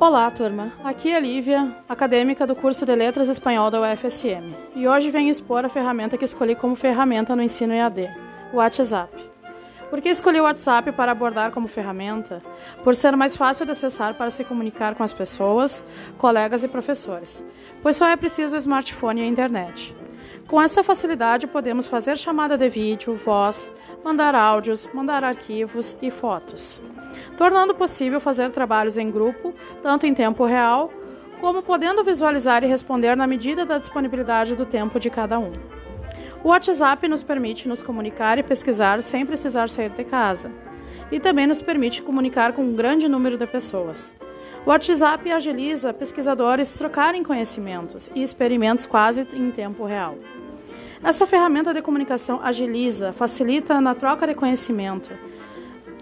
Olá, turma. Aqui é Lívia, acadêmica do curso de Letras Espanhol da UFSM. E hoje venho expor a ferramenta que escolhi como ferramenta no ensino EAD, o WhatsApp. Por que escolhi o WhatsApp para abordar como ferramenta? Por ser mais fácil de acessar para se comunicar com as pessoas, colegas e professores, pois só é preciso o smartphone e a internet. Com essa facilidade, podemos fazer chamada de vídeo, voz, mandar áudios, mandar arquivos e fotos tornando possível fazer trabalhos em grupo, tanto em tempo real, como podendo visualizar e responder na medida da disponibilidade do tempo de cada um. O WhatsApp nos permite nos comunicar e pesquisar sem precisar sair de casa, e também nos permite comunicar com um grande número de pessoas. O WhatsApp agiliza pesquisadores trocarem conhecimentos e experimentos quase em tempo real. Essa ferramenta de comunicação agiliza, facilita na troca de conhecimento,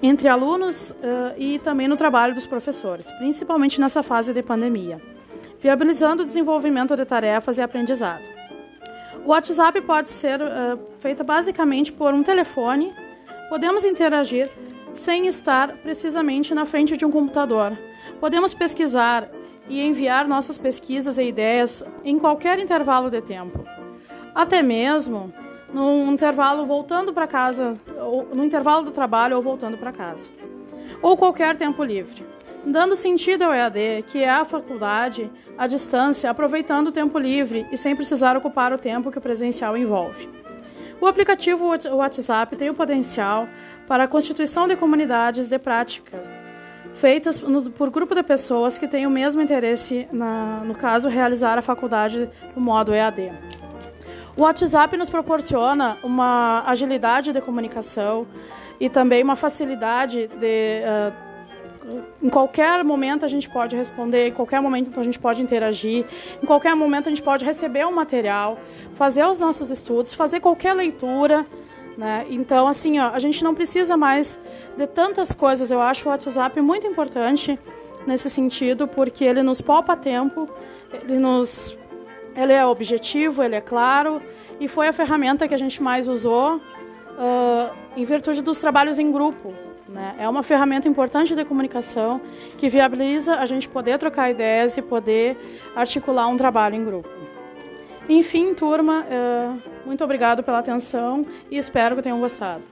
entre alunos uh, e também no trabalho dos professores, principalmente nessa fase de pandemia, viabilizando o desenvolvimento de tarefas e aprendizado. O WhatsApp pode ser uh, feito basicamente por um telefone, podemos interagir sem estar precisamente na frente de um computador. Podemos pesquisar e enviar nossas pesquisas e ideias em qualquer intervalo de tempo. Até mesmo num intervalo voltando para casa, ou no intervalo do trabalho ou voltando para casa. Ou qualquer tempo livre. Dando sentido ao EAD, que é a faculdade à distância, aproveitando o tempo livre e sem precisar ocupar o tempo que o presencial envolve. O aplicativo WhatsApp tem o potencial para a constituição de comunidades de práticas feitas por grupo de pessoas que têm o mesmo interesse, na, no caso, realizar a faculdade no modo EAD. O WhatsApp nos proporciona uma agilidade de comunicação e também uma facilidade de. Uh, em qualquer momento a gente pode responder, em qualquer momento a gente pode interagir, em qualquer momento a gente pode receber um material, fazer os nossos estudos, fazer qualquer leitura. Né? Então, assim, ó, a gente não precisa mais de tantas coisas. Eu acho o WhatsApp muito importante nesse sentido, porque ele nos poupa tempo, ele nos ele é objetivo, ele é claro e foi a ferramenta que a gente mais usou uh, em virtude dos trabalhos em grupo. Né? É uma ferramenta importante de comunicação que viabiliza a gente poder trocar ideias e poder articular um trabalho em grupo. Enfim, turma, uh, muito obrigado pela atenção e espero que tenham gostado.